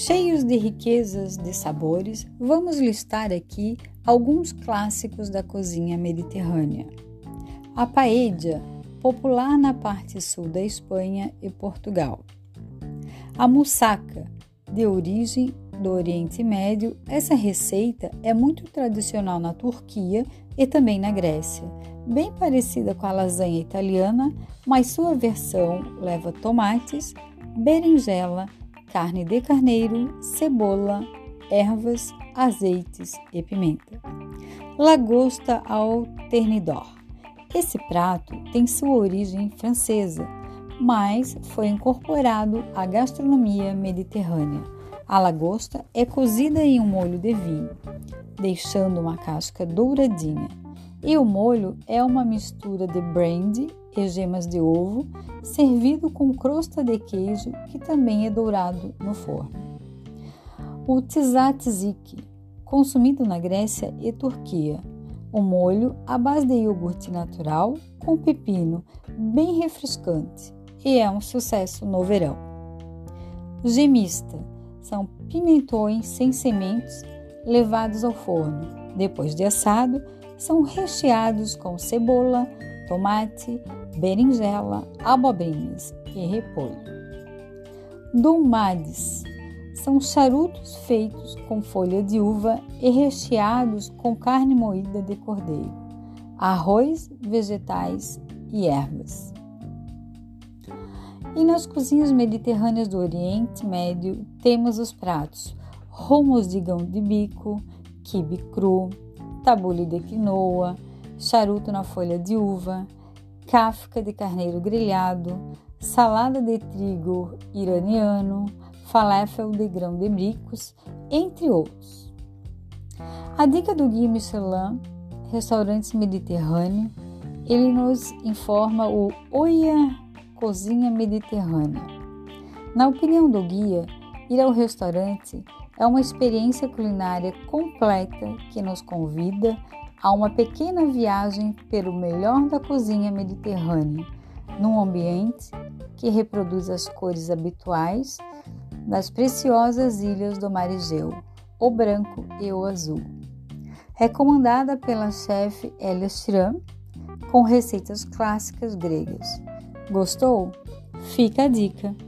Cheios de riquezas de sabores, vamos listar aqui alguns clássicos da cozinha mediterrânea. A paella, popular na parte sul da Espanha e Portugal. A moussaka, de origem do Oriente Médio, essa receita é muito tradicional na Turquia e também na Grécia. Bem parecida com a lasanha italiana, mas sua versão leva tomates, berinjela, carne de carneiro, cebola, ervas, azeites e pimenta. Lagosta ao ternidor. Esse prato tem sua origem francesa, mas foi incorporado à gastronomia mediterrânea. A lagosta é cozida em um molho de vinho, deixando uma casca douradinha. E o molho é uma mistura de brandy e gemas de ovo, servido com crosta de queijo que também é dourado no forno. O tzatziki, consumido na Grécia e Turquia. O molho à base de iogurte natural com pepino, bem refrescante, e é um sucesso no verão. Gemista são pimentões sem sementes levados ao forno. Depois de assado, são recheados com cebola, tomate, berinjela, abobrinhas e repolho. Dolmades são charutos feitos com folha de uva e recheados com carne moída de cordeiro, arroz, vegetais e ervas. E nas cozinhas mediterrâneas do Oriente Médio temos os pratos romos de grão de bico, quibe cru, tabule de quinoa, charuto na folha de uva, kafka de carneiro grelhado, salada de trigo iraniano, falafel de grão de bricos, entre outros. A dica do Guia Michelin, Restaurantes Mediterrâneo, ele nos informa o Oia Cozinha Mediterrânea. Na opinião do guia, ir ao restaurante é uma experiência culinária completa que nos convida a uma pequena viagem pelo melhor da cozinha mediterrânea, num ambiente que reproduz as cores habituais das preciosas ilhas do Mar Egeu, o branco e o azul. Recomendada pela chefe Elia Schramm, com receitas clássicas gregas. Gostou? Fica a dica!